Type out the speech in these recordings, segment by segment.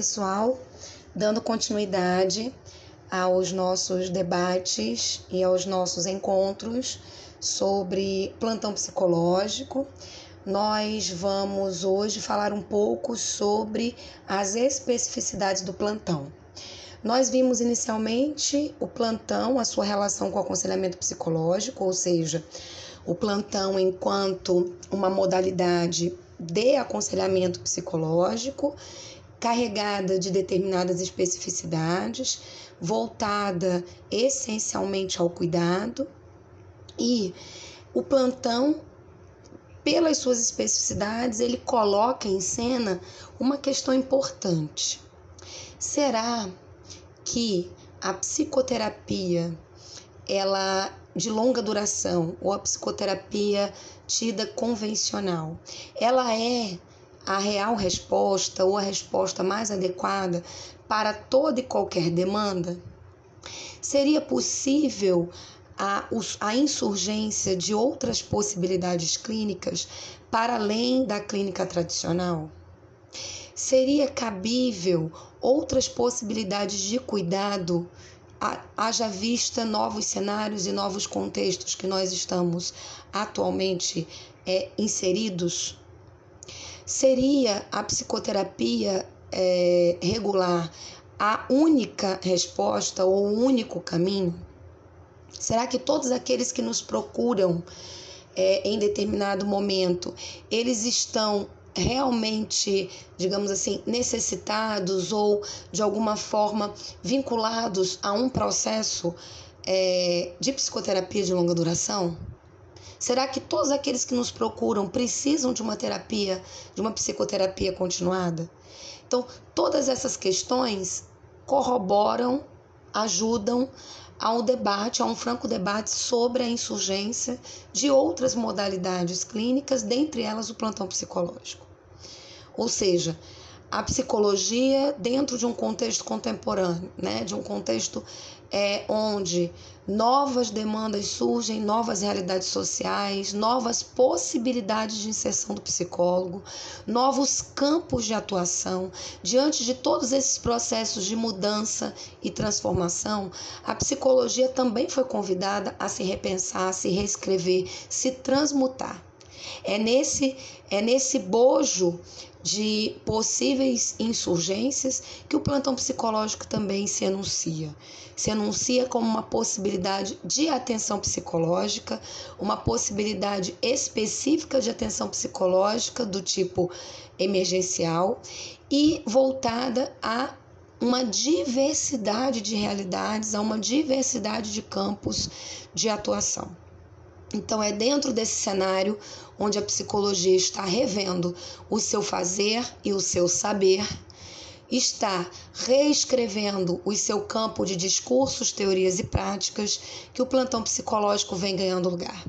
pessoal, dando continuidade aos nossos debates e aos nossos encontros sobre plantão psicológico. Nós vamos hoje falar um pouco sobre as especificidades do plantão. Nós vimos inicialmente o plantão, a sua relação com o aconselhamento psicológico, ou seja, o plantão enquanto uma modalidade de aconselhamento psicológico carregada de determinadas especificidades, voltada essencialmente ao cuidado, e o plantão, pelas suas especificidades, ele coloca em cena uma questão importante. Será que a psicoterapia ela de longa duração ou a psicoterapia tida convencional, ela é a real resposta ou a resposta mais adequada para toda e qualquer demanda? Seria possível a, a insurgência de outras possibilidades clínicas para além da clínica tradicional? Seria cabível outras possibilidades de cuidado, haja vista novos cenários e novos contextos que nós estamos atualmente é, inseridos? Seria a psicoterapia é, regular a única resposta ou o único caminho? Será que todos aqueles que nos procuram é, em determinado momento, eles estão realmente, digamos assim, necessitados ou de alguma forma vinculados a um processo é, de psicoterapia de longa duração? Será que todos aqueles que nos procuram precisam de uma terapia, de uma psicoterapia continuada? Então, todas essas questões corroboram, ajudam ao debate, a um franco debate sobre a insurgência de outras modalidades clínicas, dentre elas o plantão psicológico. Ou seja, a psicologia dentro de um contexto contemporâneo, né, de um contexto é, onde novas demandas surgem, novas realidades sociais, novas possibilidades de inserção do psicólogo, novos campos de atuação. Diante de todos esses processos de mudança e transformação, a psicologia também foi convidada a se repensar, a se reescrever, se transmutar. É nesse, é nesse bojo de possíveis insurgências que o plantão psicológico também se anuncia. Se anuncia como uma possibilidade de atenção psicológica, uma possibilidade específica de atenção psicológica do tipo emergencial e voltada a uma diversidade de realidades, a uma diversidade de campos de atuação. Então, é dentro desse cenário onde a psicologia está revendo o seu fazer e o seu saber, está reescrevendo o seu campo de discursos, teorias e práticas, que o plantão psicológico vem ganhando lugar.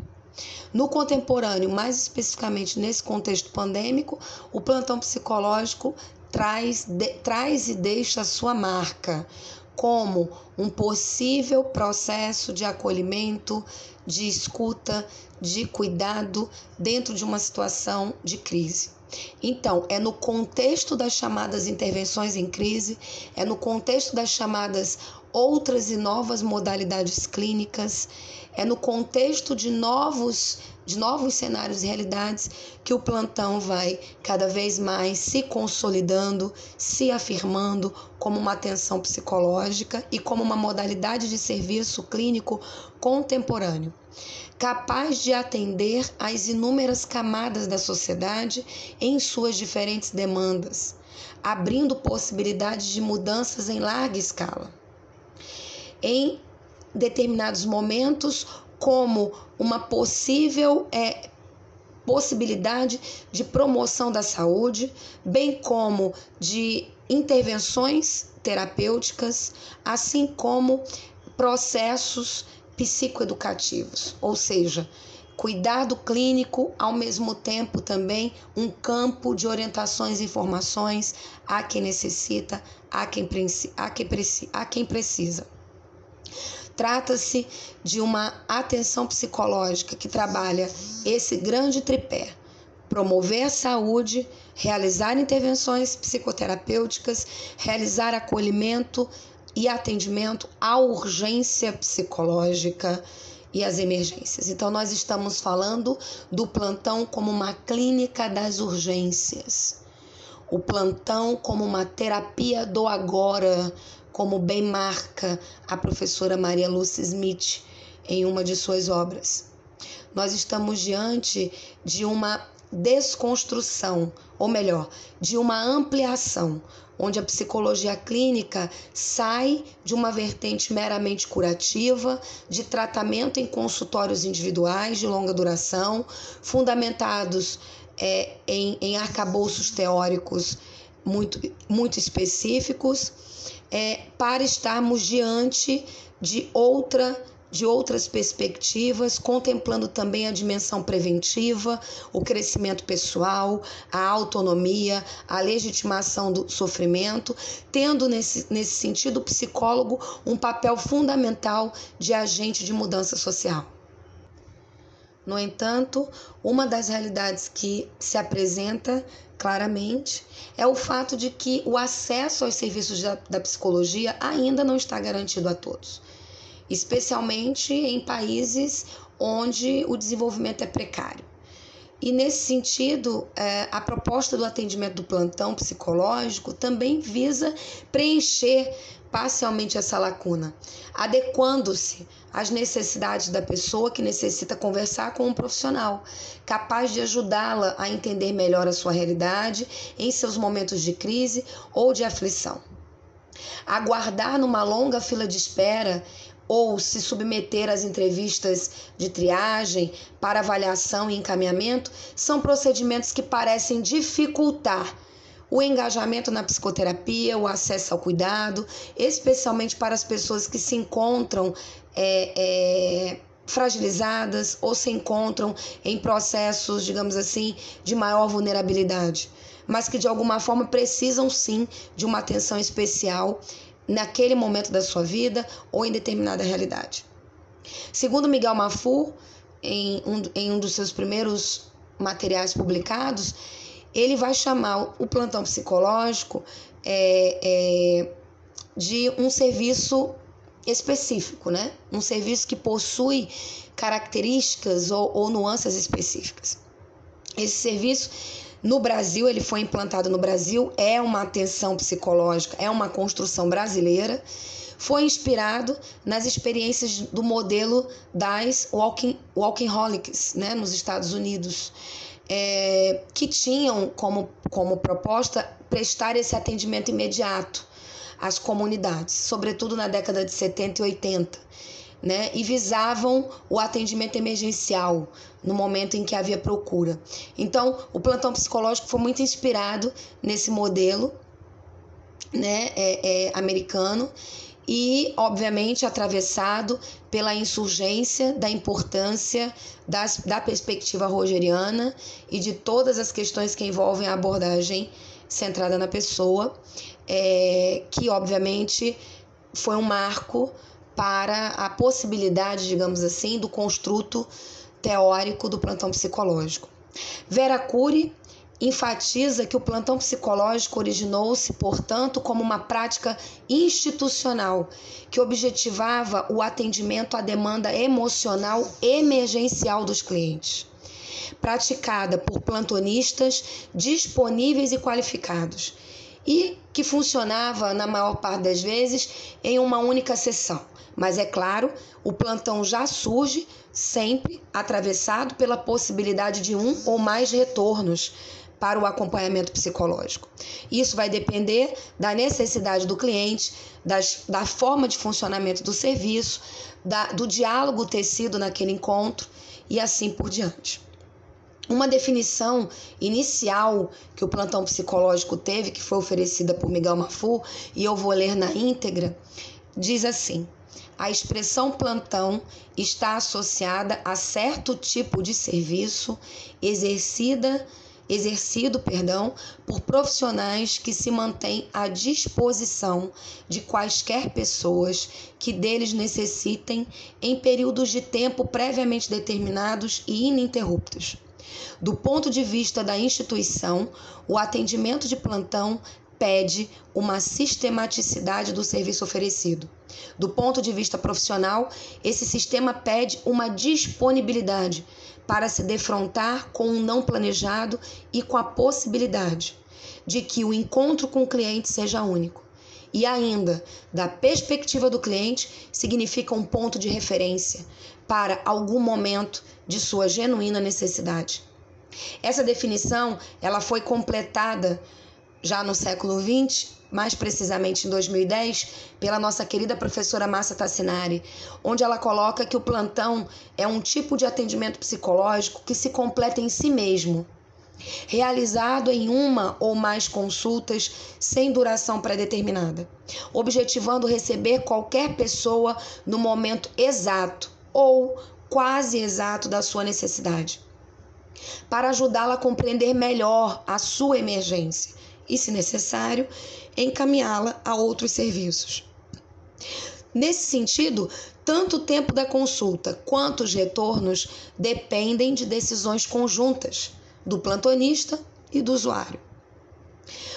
No contemporâneo, mais especificamente nesse contexto pandêmico, o plantão psicológico traz, de, traz e deixa a sua marca como um possível processo de acolhimento, de escuta, de cuidado dentro de uma situação de crise. Então, é no contexto das chamadas intervenções em crise, é no contexto das chamadas outras e novas modalidades clínicas, é no contexto de novos de novos cenários e realidades que o plantão vai cada vez mais se consolidando, se afirmando como uma atenção psicológica e como uma modalidade de serviço clínico contemporâneo, capaz de atender às inúmeras camadas da sociedade em suas diferentes demandas, abrindo possibilidades de mudanças em larga escala. Em determinados momentos, como uma possível é, possibilidade de promoção da saúde, bem como de intervenções terapêuticas, assim como processos psicoeducativos, ou seja, cuidado clínico, ao mesmo tempo também um campo de orientações e informações a quem necessita, a quem, a quem, a quem precisa. Trata-se de uma atenção psicológica que trabalha esse grande tripé: promover a saúde, realizar intervenções psicoterapêuticas, realizar acolhimento e atendimento à urgência psicológica e às emergências. Então, nós estamos falando do plantão como uma clínica das urgências, o plantão como uma terapia do agora, como bem marca a professora Maria Lúcia Smith em uma de suas obras. Nós estamos diante de uma desconstrução, ou melhor, de uma ampliação, onde a psicologia clínica sai de uma vertente meramente curativa, de tratamento em consultórios individuais de longa duração, fundamentados é, em, em arcabouços teóricos muito, muito específicos, é, para estarmos diante de outra de outras perspectivas, contemplando também a dimensão preventiva, o crescimento pessoal, a autonomia, a legitimação do sofrimento, tendo nesse, nesse sentido o psicólogo um papel fundamental de agente de mudança social. No entanto, uma das realidades que se apresenta claramente é o fato de que o acesso aos serviços da, da psicologia ainda não está garantido a todos especialmente em países onde o desenvolvimento é precário. E nesse sentido, é, a proposta do atendimento do plantão psicológico também visa preencher parcialmente essa lacuna, adequando-se às necessidades da pessoa que necessita conversar com um profissional, capaz de ajudá-la a entender melhor a sua realidade em seus momentos de crise ou de aflição. Aguardar numa longa fila de espera ou se submeter às entrevistas de triagem para avaliação e encaminhamento são procedimentos que parecem dificultar o engajamento na psicoterapia, o acesso ao cuidado, especialmente para as pessoas que se encontram é, é, fragilizadas ou se encontram em processos, digamos assim, de maior vulnerabilidade, mas que de alguma forma precisam sim de uma atenção especial naquele momento da sua vida ou em determinada realidade. Segundo Miguel Mafu, em um, em um dos seus primeiros materiais publicados, ele vai chamar o plantão psicológico é, é, de um serviço específico, né? Um serviço que possui características ou, ou nuances específicas. Esse serviço no Brasil, ele foi implantado no Brasil, é uma atenção psicológica, é uma construção brasileira. Foi inspirado nas experiências do modelo das walking, walking holics, né, nos Estados Unidos, é, que tinham como, como proposta prestar esse atendimento imediato às comunidades, sobretudo na década de 70 e 80 né, e visavam o atendimento emergencial no momento em que havia procura. Então, o plantão psicológico foi muito inspirado nesse modelo né, é, é, americano e, obviamente, atravessado pela insurgência da importância das, da perspectiva rogeriana e de todas as questões que envolvem a abordagem centrada na pessoa, é, que, obviamente, foi um marco para a possibilidade, digamos assim, do construto teórico do plantão psicológico. Vera Cury enfatiza que o plantão psicológico originou-se, portanto, como uma prática institucional que objetivava o atendimento à demanda emocional emergencial dos clientes, praticada por plantonistas disponíveis e qualificados, e que funcionava, na maior parte das vezes, em uma única sessão. Mas é claro, o plantão já surge sempre atravessado pela possibilidade de um ou mais retornos para o acompanhamento psicológico. Isso vai depender da necessidade do cliente, das, da forma de funcionamento do serviço, da, do diálogo tecido naquele encontro e assim por diante. Uma definição inicial que o plantão psicológico teve, que foi oferecida por Miguel Mafu, e eu vou ler na íntegra, diz assim: a expressão plantão está associada a certo tipo de serviço exercida exercido, perdão, por profissionais que se mantêm à disposição de quaisquer pessoas que deles necessitem em períodos de tempo previamente determinados e ininterruptos. Do ponto de vista da instituição, o atendimento de plantão pede uma sistematicidade do serviço oferecido. Do ponto de vista profissional, esse sistema pede uma disponibilidade para se defrontar com o não planejado e com a possibilidade de que o encontro com o cliente seja único. E ainda, da perspectiva do cliente, significa um ponto de referência para algum momento de sua genuína necessidade. Essa definição, ela foi completada já no século XX, mais precisamente em 2010, pela nossa querida professora Massa Tassinari, onde ela coloca que o plantão é um tipo de atendimento psicológico que se completa em si mesmo realizado em uma ou mais consultas sem duração pré-determinada, objetivando receber qualquer pessoa no momento exato ou quase exato da sua necessidade, para ajudá-la a compreender melhor a sua emergência e, se necessário, encaminhá-la a outros serviços. Nesse sentido, tanto o tempo da consulta quanto os retornos dependem de decisões conjuntas do plantonista e do usuário.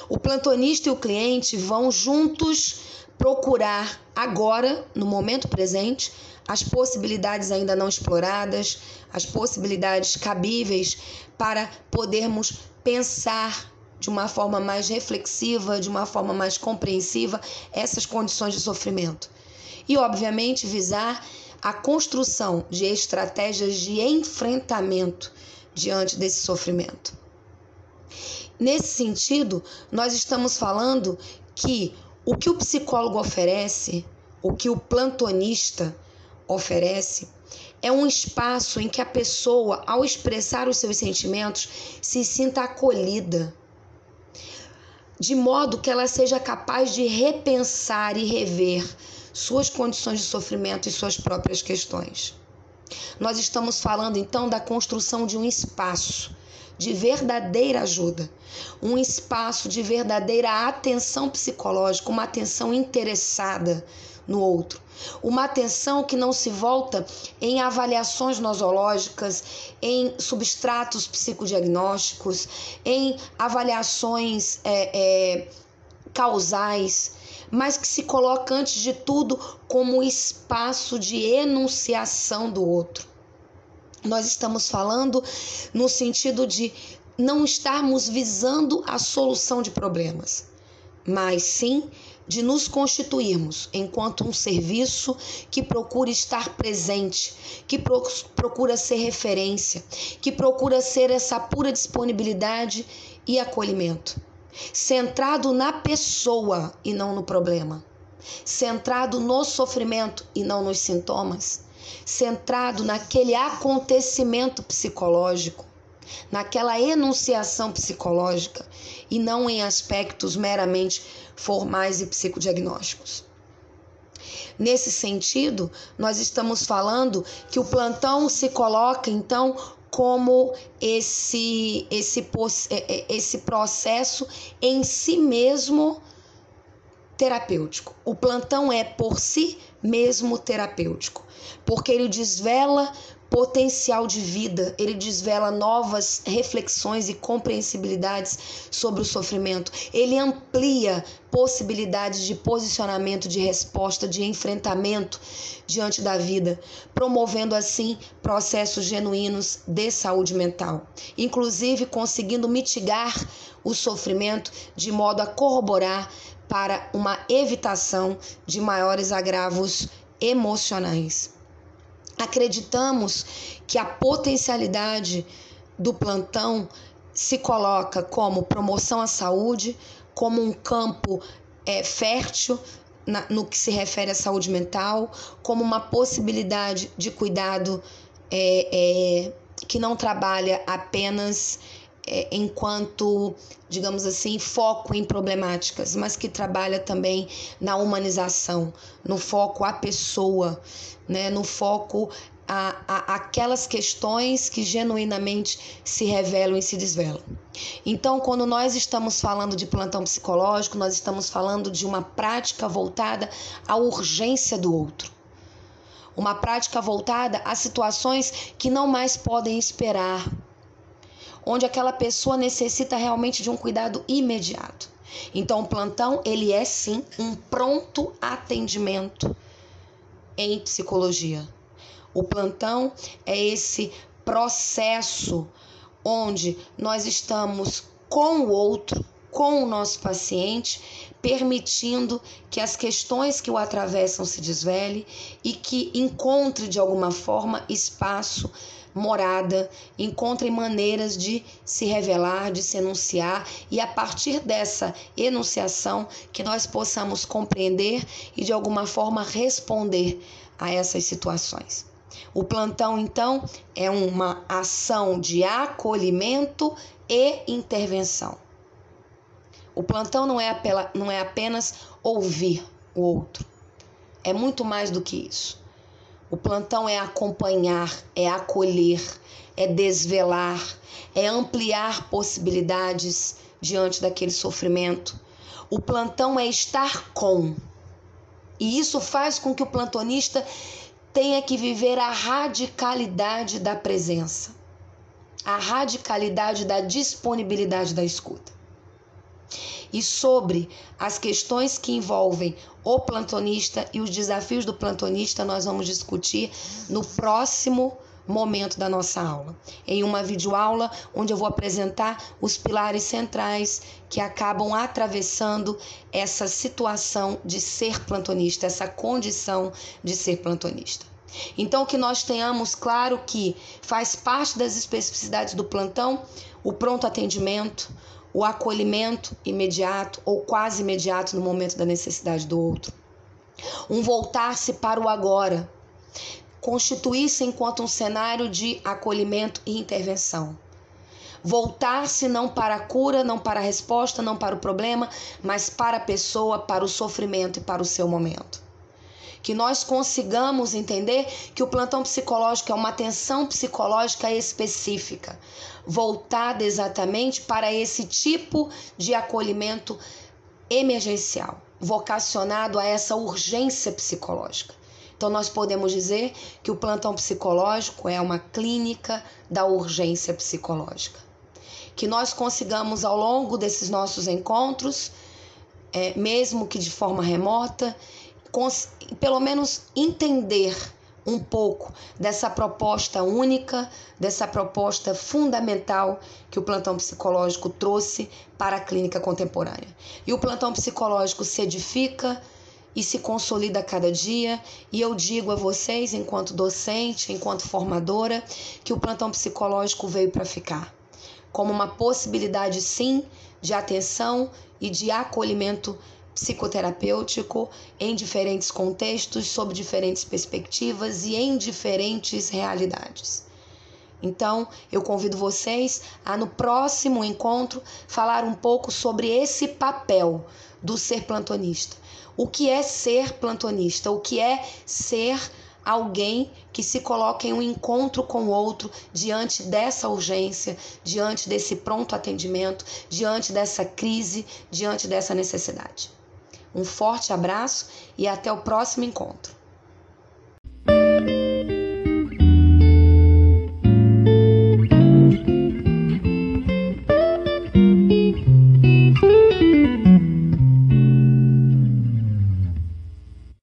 O plantonista e o cliente vão juntos procurar agora, no momento presente, as possibilidades ainda não exploradas, as possibilidades cabíveis para podermos pensar de uma forma mais reflexiva, de uma forma mais compreensiva essas condições de sofrimento. E, obviamente, visar a construção de estratégias de enfrentamento diante desse sofrimento. Nesse sentido, nós estamos falando que o que o psicólogo oferece, o que o plantonista oferece, é um espaço em que a pessoa, ao expressar os seus sentimentos, se sinta acolhida, de modo que ela seja capaz de repensar e rever suas condições de sofrimento e suas próprias questões. Nós estamos falando então da construção de um espaço de verdadeira ajuda, um espaço de verdadeira atenção psicológica, uma atenção interessada no outro. Uma atenção que não se volta em avaliações nosológicas, em substratos psicodiagnósticos, em avaliações é, é, causais, mas que se coloca antes de tudo como espaço de enunciação do outro. Nós estamos falando no sentido de não estarmos visando a solução de problemas, mas sim de nos constituirmos enquanto um serviço que procura estar presente, que procura ser referência, que procura ser essa pura disponibilidade e acolhimento. Centrado na pessoa e não no problema, centrado no sofrimento e não nos sintomas, centrado naquele acontecimento psicológico, naquela enunciação psicológica e não em aspectos meramente formais e psicodiagnósticos. Nesse sentido, nós estamos falando que o plantão se coloca então como esse, esse, é, é, esse processo em si mesmo terapêutico. O plantão é por si mesmo terapêutico, porque ele desvela potencial de vida, ele desvela novas reflexões e compreensibilidades sobre o sofrimento, ele amplia possibilidades de posicionamento, de resposta, de enfrentamento diante da vida, promovendo assim processos genuínos de saúde mental, inclusive conseguindo mitigar o sofrimento de modo a corroborar para uma evitação de maiores agravos emocionais. Acreditamos que a potencialidade do plantão se coloca como promoção à saúde, como um campo é, fértil na, no que se refere à saúde mental, como uma possibilidade de cuidado é, é, que não trabalha apenas é, enquanto, digamos assim, foco em problemáticas, mas que trabalha também na humanização, no foco à pessoa, né, no foco a, a, aquelas questões que genuinamente se revelam e se desvelam. Então, quando nós estamos falando de plantão psicológico, nós estamos falando de uma prática voltada à urgência do outro. Uma prática voltada a situações que não mais podem esperar, onde aquela pessoa necessita realmente de um cuidado imediato. Então, o plantão, ele é sim um pronto atendimento em psicologia. O plantão é esse processo onde nós estamos com o outro, com o nosso paciente, permitindo que as questões que o atravessam se desvele e que encontre de alguma forma espaço morada, encontrem maneiras de se revelar, de se enunciar e a partir dessa enunciação que nós possamos compreender e de alguma forma responder a essas situações. O plantão, então, é uma ação de acolhimento e intervenção. O plantão não é, não é apenas ouvir o outro, é muito mais do que isso. O plantão é acompanhar, é acolher, é desvelar, é ampliar possibilidades diante daquele sofrimento. O plantão é estar com. E isso faz com que o plantonista tenha que viver a radicalidade da presença, a radicalidade da disponibilidade da escuta e sobre as questões que envolvem o plantonista e os desafios do plantonista, nós vamos discutir no próximo momento da nossa aula. Em uma videoaula onde eu vou apresentar os pilares centrais que acabam atravessando essa situação de ser plantonista, essa condição de ser plantonista. Então, que nós tenhamos claro que faz parte das especificidades do plantão o pronto atendimento, o acolhimento imediato ou quase imediato no momento da necessidade do outro. Um voltar-se para o agora, constituir-se enquanto um cenário de acolhimento e intervenção. Voltar-se não para a cura, não para a resposta, não para o problema, mas para a pessoa, para o sofrimento e para o seu momento que nós consigamos entender que o plantão psicológico é uma atenção psicológica específica, voltada exatamente para esse tipo de acolhimento emergencial, vocacionado a essa urgência psicológica. Então, nós podemos dizer que o plantão psicológico é uma clínica da urgência psicológica. Que nós consigamos, ao longo desses nossos encontros, é, mesmo que de forma remota, pelo menos entender um pouco dessa proposta única, dessa proposta fundamental que o plantão psicológico trouxe para a clínica contemporânea. E o plantão psicológico se edifica e se consolida a cada dia, e eu digo a vocês, enquanto docente, enquanto formadora, que o plantão psicológico veio para ficar, como uma possibilidade sim de atenção e de acolhimento psicoterapêutico em diferentes contextos, sob diferentes perspectivas e em diferentes realidades. Então, eu convido vocês a no próximo encontro falar um pouco sobre esse papel do ser plantonista. O que é ser plantonista? O que é ser alguém que se coloca em um encontro com o outro diante dessa urgência, diante desse pronto atendimento, diante dessa crise, diante dessa necessidade. Um forte abraço e até o próximo encontro.